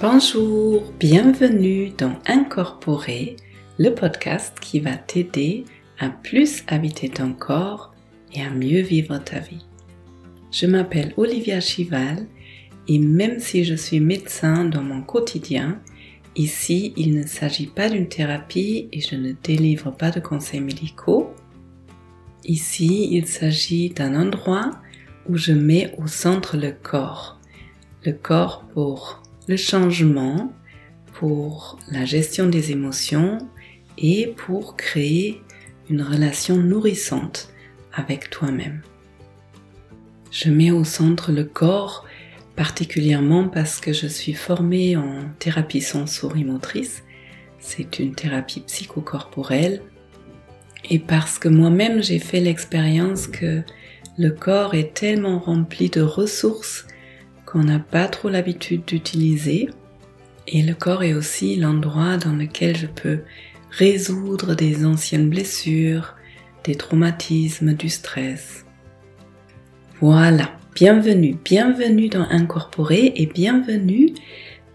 Bonjour, bienvenue dans Incorporer, le podcast qui va t'aider à plus habiter ton corps et à mieux vivre ta vie. Je m'appelle Olivia Chival et même si je suis médecin dans mon quotidien, ici il ne s'agit pas d'une thérapie et je ne délivre pas de conseils médicaux. Ici il s'agit d'un endroit où je mets au centre le corps. Le corps pour changement, pour la gestion des émotions et pour créer une relation nourrissante avec toi-même. Je mets au centre le corps particulièrement parce que je suis formée en thérapie sensorimotrice. C'est une thérapie psychocorporelle. Et parce que moi-même j'ai fait l'expérience que le corps est tellement rempli de ressources qu'on n'a pas trop l'habitude d'utiliser. Et le corps est aussi l'endroit dans lequel je peux résoudre des anciennes blessures, des traumatismes, du stress. Voilà, bienvenue, bienvenue dans Incorporer et bienvenue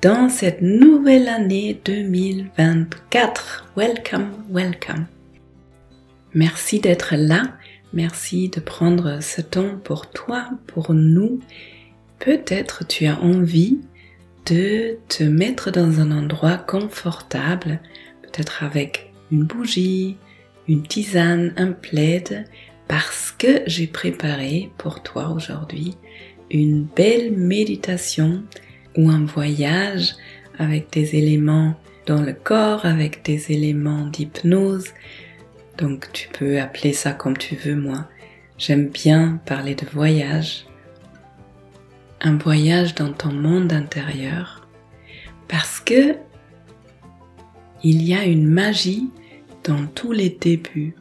dans cette nouvelle année 2024. Welcome, welcome. Merci d'être là, merci de prendre ce temps pour toi, pour nous peut-être tu as envie de te mettre dans un endroit confortable, peut-être avec une bougie, une tisane, un plaid, parce que j'ai préparé pour toi aujourd'hui une belle méditation ou un voyage avec des éléments dans le corps, avec des éléments d'hypnose. Donc tu peux appeler ça comme tu veux, moi. J'aime bien parler de voyage un voyage dans ton monde intérieur parce que il y a une magie dans tous les débuts.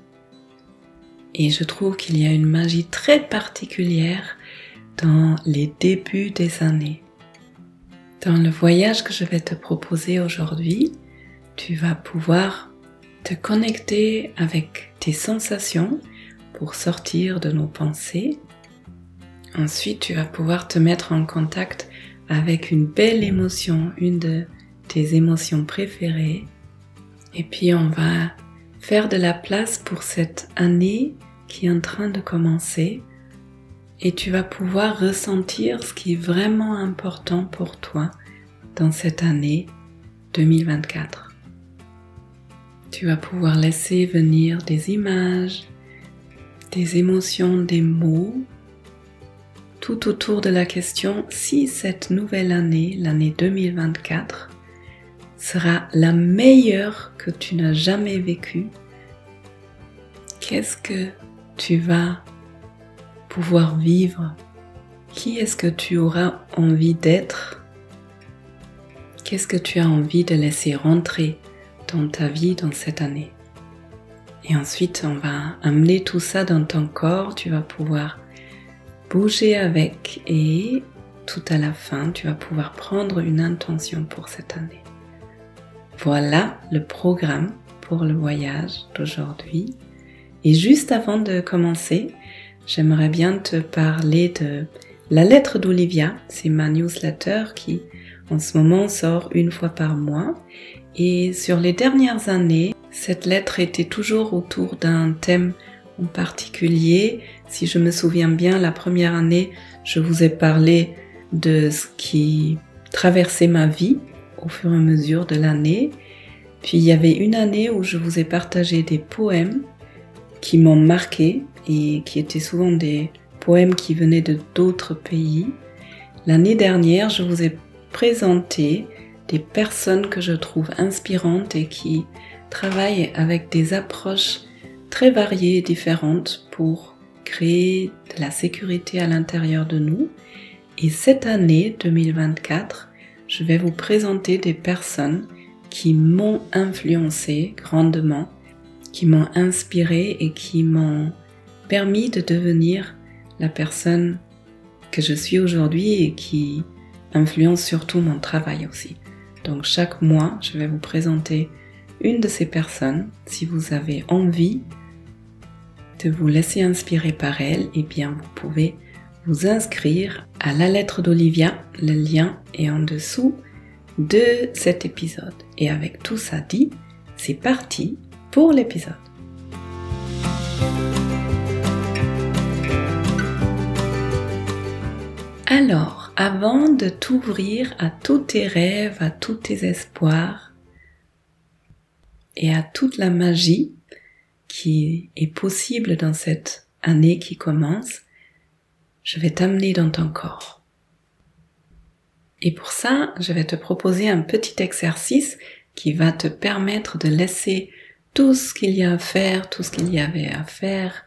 Et je trouve qu'il y a une magie très particulière dans les débuts des années. Dans le voyage que je vais te proposer aujourd'hui, tu vas pouvoir te connecter avec tes sensations pour sortir de nos pensées Ensuite, tu vas pouvoir te mettre en contact avec une belle émotion, une de tes émotions préférées. Et puis, on va faire de la place pour cette année qui est en train de commencer. Et tu vas pouvoir ressentir ce qui est vraiment important pour toi dans cette année 2024. Tu vas pouvoir laisser venir des images, des émotions, des mots tout autour de la question si cette nouvelle année, l'année 2024, sera la meilleure que tu n'as jamais vécue. Qu'est-ce que tu vas pouvoir vivre? Qui est-ce que tu auras envie d'être? Qu'est-ce que tu as envie de laisser rentrer dans ta vie dans cette année? Et ensuite, on va amener tout ça dans ton corps. Tu vas pouvoir bouger avec et tout à la fin, tu vas pouvoir prendre une intention pour cette année. Voilà le programme pour le voyage d'aujourd'hui. Et juste avant de commencer, j'aimerais bien te parler de la lettre d'Olivia. C'est ma newsletter qui en ce moment sort une fois par mois. Et sur les dernières années, cette lettre était toujours autour d'un thème en particulier. Si je me souviens bien, la première année, je vous ai parlé de ce qui traversait ma vie au fur et à mesure de l'année. Puis il y avait une année où je vous ai partagé des poèmes qui m'ont marqué et qui étaient souvent des poèmes qui venaient de d'autres pays. L'année dernière, je vous ai présenté des personnes que je trouve inspirantes et qui travaillent avec des approches très variées et différentes pour créer de la sécurité à l'intérieur de nous. Et cette année 2024, je vais vous présenter des personnes qui m'ont influencé grandement, qui m'ont inspiré et qui m'ont permis de devenir la personne que je suis aujourd'hui et qui influence surtout mon travail aussi. Donc chaque mois, je vais vous présenter une de ces personnes. Si vous avez envie vous laisser inspirer par elle, et eh bien vous pouvez vous inscrire à la lettre d'Olivia. Le lien est en dessous de cet épisode. Et avec tout ça dit, c'est parti pour l'épisode. Alors, avant de t'ouvrir à tous tes rêves, à tous tes espoirs et à toute la magie qui est possible dans cette année qui commence, je vais t'amener dans ton corps. Et pour ça, je vais te proposer un petit exercice qui va te permettre de laisser tout ce qu'il y a à faire, tout ce qu'il y avait à faire,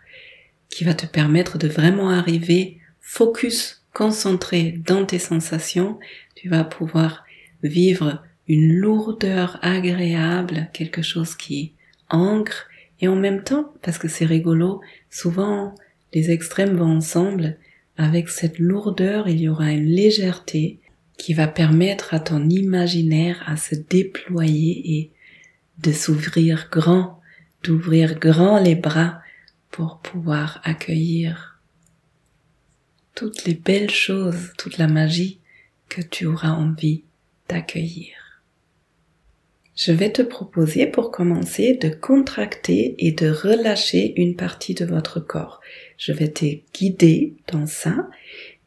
qui va te permettre de vraiment arriver focus, concentré dans tes sensations. Tu vas pouvoir vivre une lourdeur agréable, quelque chose qui ancre, et en même temps, parce que c'est rigolo, souvent les extrêmes vont ensemble, avec cette lourdeur, il y aura une légèreté qui va permettre à ton imaginaire à se déployer et de s'ouvrir grand, d'ouvrir grand les bras pour pouvoir accueillir toutes les belles choses, toute la magie que tu auras envie d'accueillir. Je vais te proposer pour commencer de contracter et de relâcher une partie de votre corps. Je vais te guider dans ça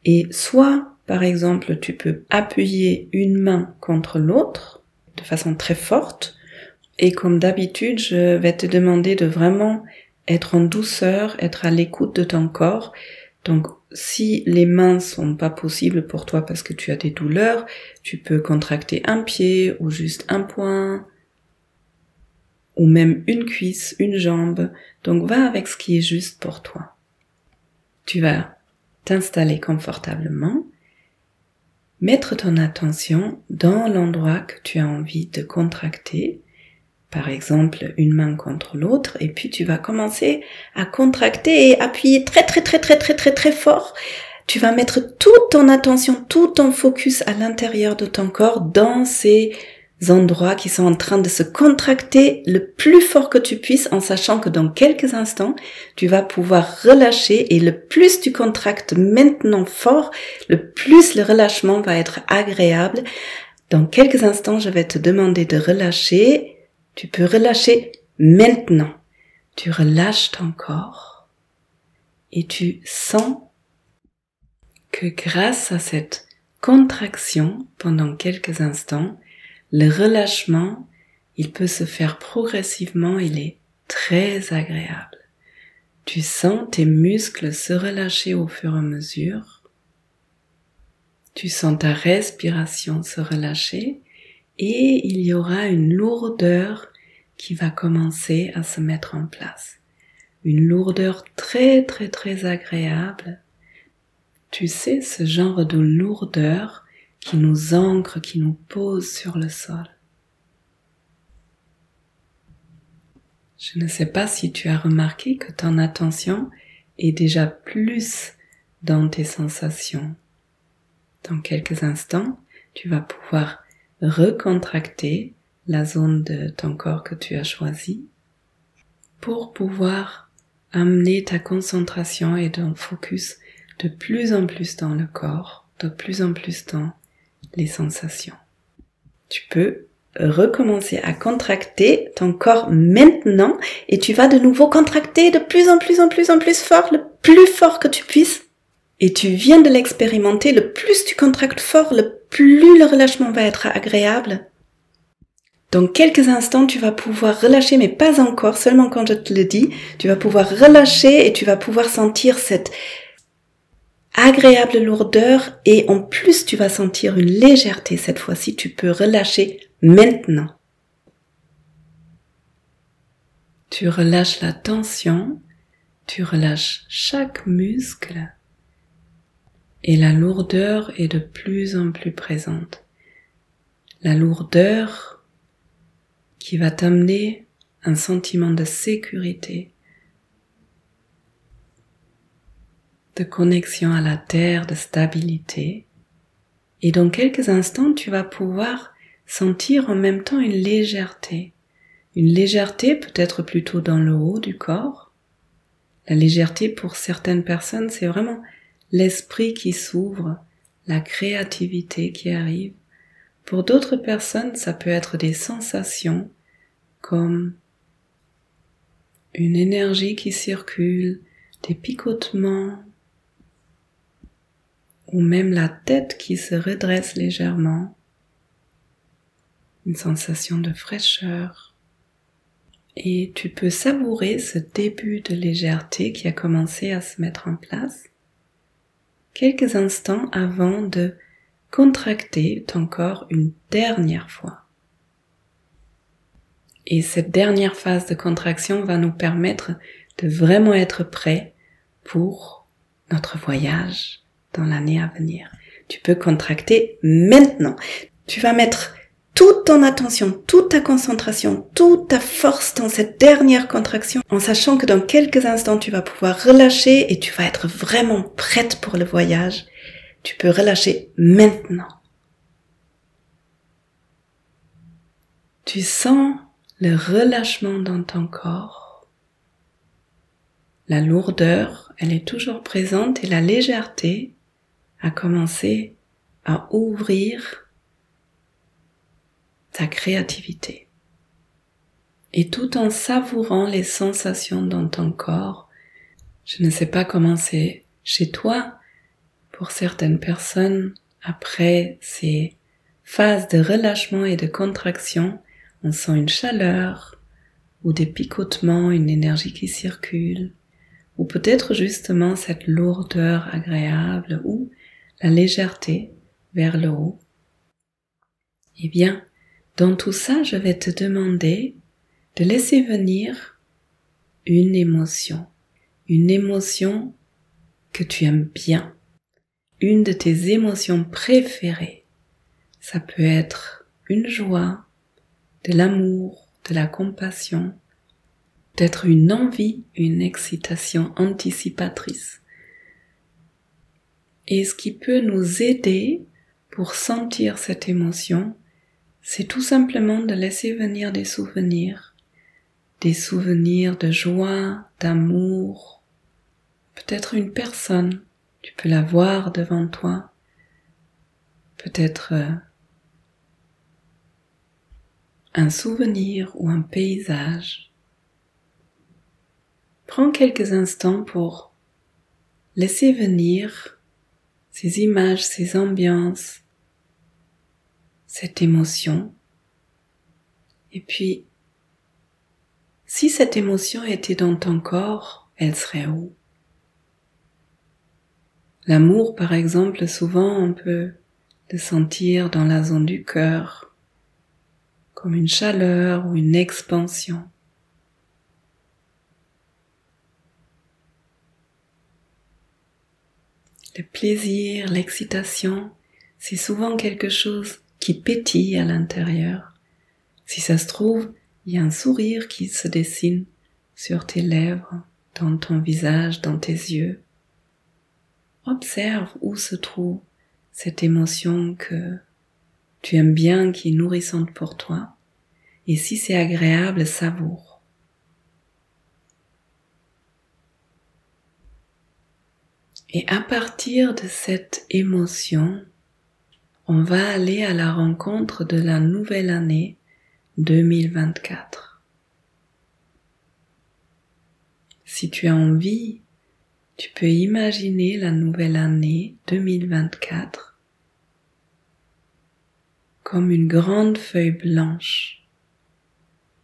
et soit par exemple, tu peux appuyer une main contre l'autre de façon très forte. Et comme d'habitude, je vais te demander de vraiment être en douceur, être à l'écoute de ton corps. Donc, si les mains sont pas possibles pour toi parce que tu as des douleurs, tu peux contracter un pied ou juste un poing ou même une cuisse, une jambe. Donc, va avec ce qui est juste pour toi. Tu vas t'installer confortablement mettre ton attention dans l'endroit que tu as envie de contracter, par exemple une main contre l'autre, et puis tu vas commencer à contracter et appuyer très très très très très très très fort. Tu vas mettre toute ton attention, tout ton focus à l'intérieur de ton corps dans ces endroits qui sont en train de se contracter le plus fort que tu puisses en sachant que dans quelques instants, tu vas pouvoir relâcher et le plus tu contractes maintenant fort, le plus le relâchement va être agréable. Dans quelques instants, je vais te demander de relâcher. Tu peux relâcher maintenant. Tu relâches ton corps et tu sens que grâce à cette contraction pendant quelques instants, le relâchement, il peut se faire progressivement, il est très agréable. Tu sens tes muscles se relâcher au fur et à mesure. Tu sens ta respiration se relâcher et il y aura une lourdeur qui va commencer à se mettre en place. Une lourdeur très très très agréable. Tu sais, ce genre de lourdeur qui nous ancre, qui nous pose sur le sol. Je ne sais pas si tu as remarqué que ton attention est déjà plus dans tes sensations. Dans quelques instants, tu vas pouvoir recontracter la zone de ton corps que tu as choisi pour pouvoir amener ta concentration et ton focus de plus en plus dans le corps, de plus en plus dans les sensations. Tu peux recommencer à contracter ton corps maintenant et tu vas de nouveau contracter de plus en plus en plus en plus fort, le plus fort que tu puisses. Et tu viens de l'expérimenter, le plus tu contractes fort, le plus le relâchement va être agréable. Dans quelques instants, tu vas pouvoir relâcher, mais pas encore, seulement quand je te le dis, tu vas pouvoir relâcher et tu vas pouvoir sentir cette agréable lourdeur et en plus tu vas sentir une légèreté cette fois-ci, tu peux relâcher maintenant. Tu relâches la tension, tu relâches chaque muscle et la lourdeur est de plus en plus présente. La lourdeur qui va t'amener un sentiment de sécurité, de connexion à la terre, de stabilité. Et dans quelques instants, tu vas pouvoir sentir en même temps une légèreté. Une légèreté peut-être plutôt dans le haut du corps. La légèreté pour certaines personnes, c'est vraiment l'esprit qui s'ouvre, la créativité qui arrive. Pour d'autres personnes, ça peut être des sensations comme une énergie qui circule, des picotements, ou même la tête qui se redresse légèrement, une sensation de fraîcheur. Et tu peux savourer ce début de légèreté qui a commencé à se mettre en place quelques instants avant de contracter ton corps une dernière fois. Et cette dernière phase de contraction va nous permettre de vraiment être prêt pour notre voyage dans l'année à venir. Tu peux contracter maintenant. Tu vas mettre toute ton attention, toute ta concentration, toute ta force dans cette dernière contraction en sachant que dans quelques instants tu vas pouvoir relâcher et tu vas être vraiment prête pour le voyage. Tu peux relâcher maintenant. Tu sens le relâchement dans ton corps. La lourdeur, elle est toujours présente et la légèreté a commencé à ouvrir ta créativité. Et tout en savourant les sensations dans ton corps, je ne sais pas comment c'est chez toi, pour certaines personnes, après ces phases de relâchement et de contraction, on sent une chaleur ou des picotements, une énergie qui circule, ou peut-être justement cette lourdeur agréable ou la légèreté vers le haut. Eh bien, dans tout ça, je vais te demander de laisser venir une émotion, une émotion que tu aimes bien, une de tes émotions préférées. Ça peut être une joie, de l'amour, de la compassion, peut-être une envie, une excitation anticipatrice. Et ce qui peut nous aider pour sentir cette émotion, c'est tout simplement de laisser venir des souvenirs, des souvenirs de joie, d'amour, peut-être une personne, tu peux la voir devant toi, peut-être euh, un souvenir ou un paysage. Prends quelques instants pour laisser venir ces images, ces ambiances, cette émotion. Et puis, si cette émotion était dans ton corps, elle serait où? L'amour, par exemple, souvent on peut le sentir dans la zone du cœur, comme une chaleur ou une expansion. Le plaisir, l'excitation, c'est souvent quelque chose qui pétille à l'intérieur. Si ça se trouve, il y a un sourire qui se dessine sur tes lèvres, dans ton visage, dans tes yeux. Observe où se trouve cette émotion que tu aimes bien, qui est nourrissante pour toi. Et si c'est agréable, savoure. Et à partir de cette émotion, on va aller à la rencontre de la nouvelle année 2024. Si tu as envie, tu peux imaginer la nouvelle année 2024 comme une grande feuille blanche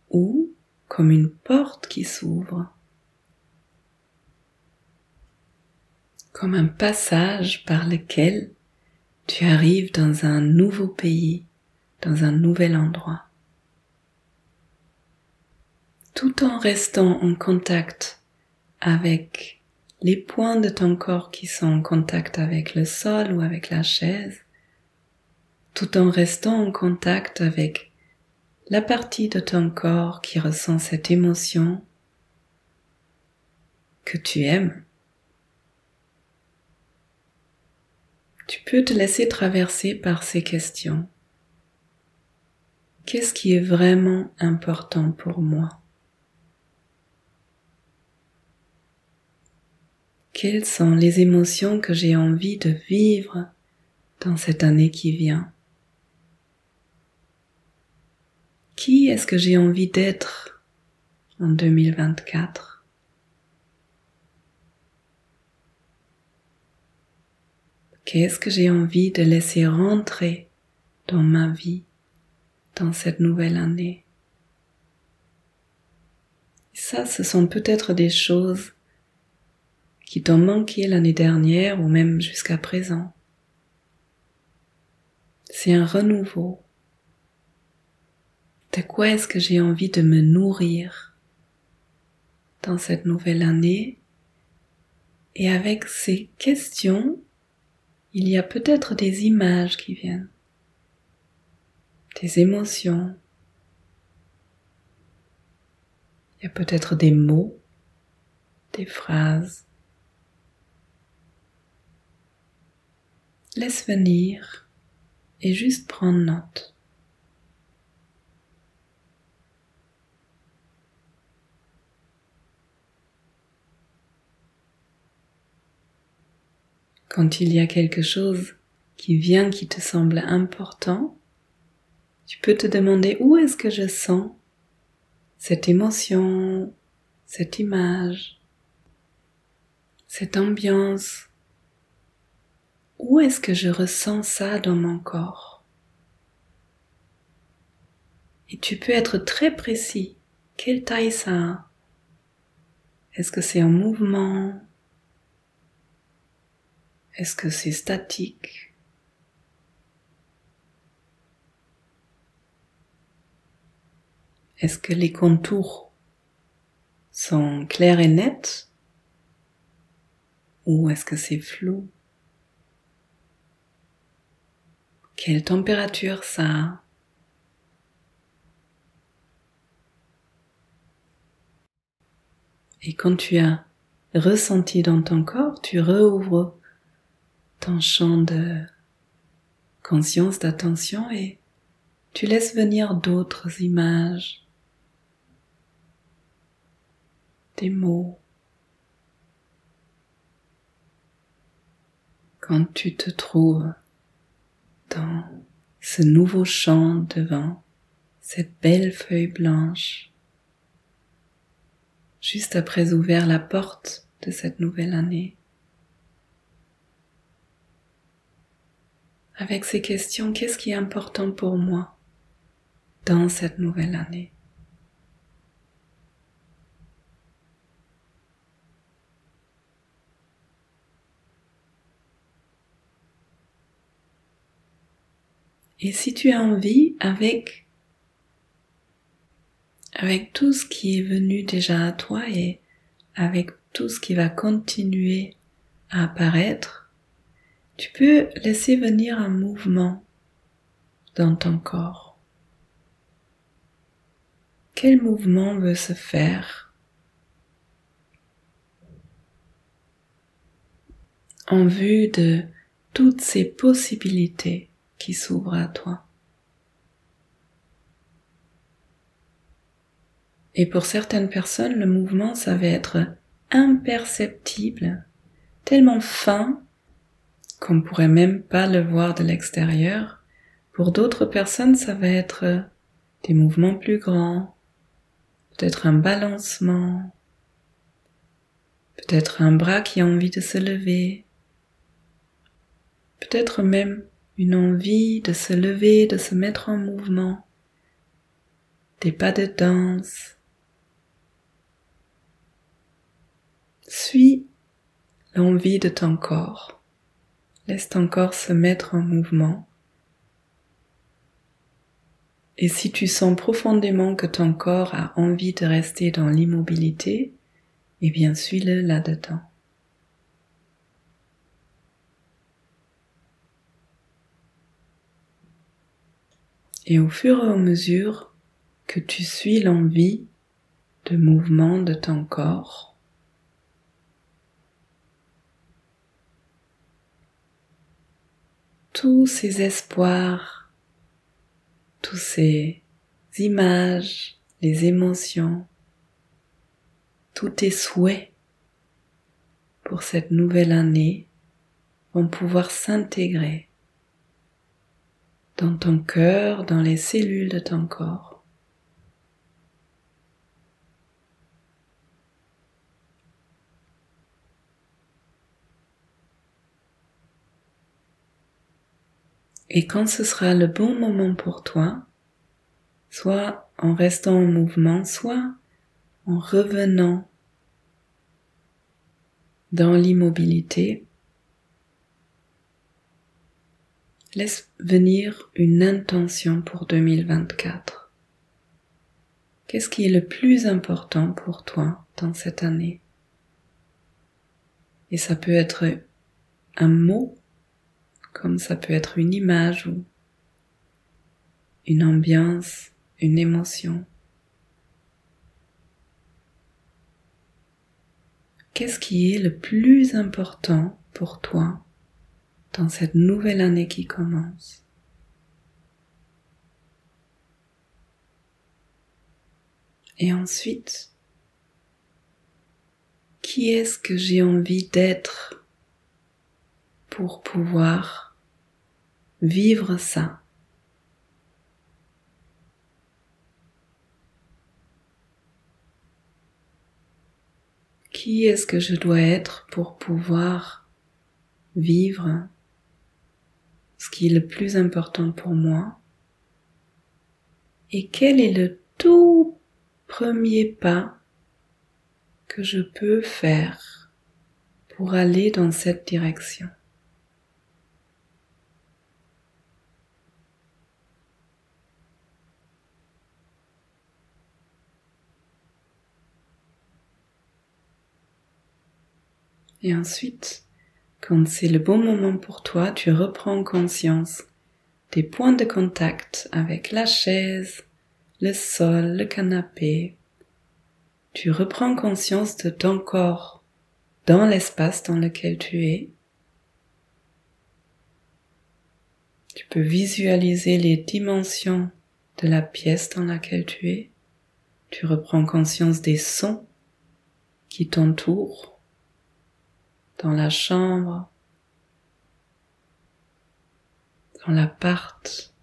ou comme une porte qui s'ouvre, comme un passage par lequel tu arrives dans un nouveau pays, dans un nouvel endroit. Tout en restant en contact avec les points de ton corps qui sont en contact avec le sol ou avec la chaise, tout en restant en contact avec la partie de ton corps qui ressent cette émotion que tu aimes. Tu peux te laisser traverser par ces questions. Qu'est-ce qui est vraiment important pour moi? Quelles sont les émotions que j'ai envie de vivre dans cette année qui vient? Qui est-ce que j'ai envie d'être en 2024 Qu'est-ce que j'ai envie de laisser rentrer dans ma vie dans cette nouvelle année? Ça, ce sont peut-être des choses qui t'ont manqué l'année dernière ou même jusqu'à présent. C'est un renouveau. De quoi est-ce que j'ai envie de me nourrir dans cette nouvelle année? Et avec ces questions, il y a peut-être des images qui viennent, des émotions, il y a peut-être des mots, des phrases. Laisse venir et juste prendre note. Quand il y a quelque chose qui vient qui te semble important, tu peux te demander où est-ce que je sens cette émotion, cette image, cette ambiance. Où est-ce que je ressens ça dans mon corps? Et tu peux être très précis. Quelle taille ça a? Est-ce que c'est en mouvement? Est-ce que c'est statique? Est-ce que les contours sont clairs et nets? Ou est-ce que c'est flou? Quelle température ça a? Et quand tu as ressenti dans ton corps, tu rouvres ton champ de conscience, d'attention et tu laisses venir d'autres images, des mots. Quand tu te trouves dans ce nouveau champ devant cette belle feuille blanche, juste après ouvrir la porte de cette nouvelle année. Avec ces questions, qu'est-ce qui est important pour moi dans cette nouvelle année? Et si tu as envie, avec, avec tout ce qui est venu déjà à toi et avec tout ce qui va continuer à apparaître, tu peux laisser venir un mouvement dans ton corps. Quel mouvement veut se faire? En vue de toutes ces possibilités qui s'ouvre à toi. Et pour certaines personnes, le mouvement, ça va être imperceptible, tellement fin qu'on pourrait même pas le voir de l'extérieur. Pour d'autres personnes, ça va être des mouvements plus grands, peut-être un balancement, peut-être un bras qui a envie de se lever, peut-être même une envie de se lever, de se mettre en mouvement, des pas de danse. Suis l'envie de ton corps. Laisse ton corps se mettre en mouvement. Et si tu sens profondément que ton corps a envie de rester dans l'immobilité, eh bien suis-le là-dedans. Et au fur et à mesure que tu suis l'envie de mouvement de ton corps, tous ces espoirs, tous ces images, les émotions, tous tes souhaits pour cette nouvelle année vont pouvoir s'intégrer dans ton cœur, dans les cellules de ton corps. Et quand ce sera le bon moment pour toi, soit en restant en mouvement, soit en revenant dans l'immobilité, laisse venir une intention pour 2024. Qu'est-ce qui est le plus important pour toi dans cette année? Et ça peut être un mot, comme ça peut être une image ou une ambiance, une émotion. Qu'est-ce qui est le plus important pour toi dans cette nouvelle année qui commence? Et ensuite, qui est-ce que j'ai envie d'être pour pouvoir vivre ça. Qui est-ce que je dois être pour pouvoir vivre ce qui est le plus important pour moi? Et quel est le tout premier pas que je peux faire pour aller dans cette direction? Et ensuite, quand c'est le bon moment pour toi, tu reprends conscience des points de contact avec la chaise, le sol, le canapé. Tu reprends conscience de ton corps dans l'espace dans lequel tu es. Tu peux visualiser les dimensions de la pièce dans laquelle tu es. Tu reprends conscience des sons qui t'entourent dans la chambre, dans l'appart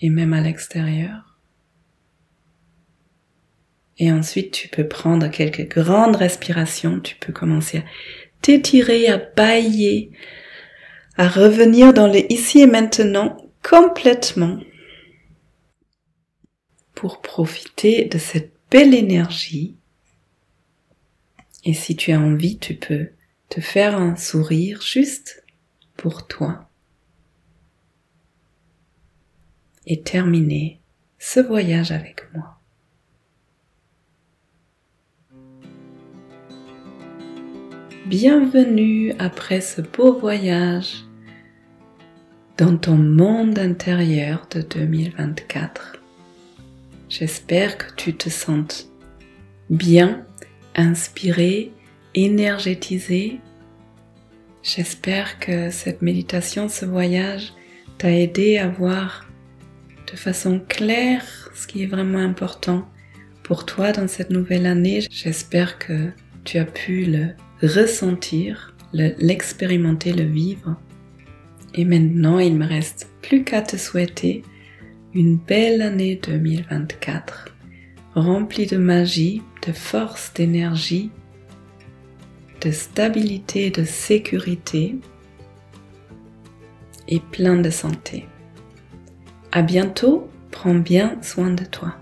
et même à l'extérieur. Et ensuite, tu peux prendre quelques grandes respirations, tu peux commencer à t'étirer, à bailler, à revenir dans le ici et maintenant complètement pour profiter de cette belle énergie. Et si tu as envie, tu peux te faire un sourire juste pour toi et terminer ce voyage avec moi. Bienvenue après ce beau voyage dans ton monde intérieur de 2024. J'espère que tu te sens bien, inspiré énergétisé. J'espère que cette méditation, ce voyage t'a aidé à voir de façon claire ce qui est vraiment important pour toi dans cette nouvelle année. J'espère que tu as pu le ressentir, l'expérimenter, le, le vivre. Et maintenant, il me reste plus qu'à te souhaiter une belle année 2024, remplie de magie, de force, d'énergie de stabilité, de sécurité et plein de santé. À bientôt, prends bien soin de toi.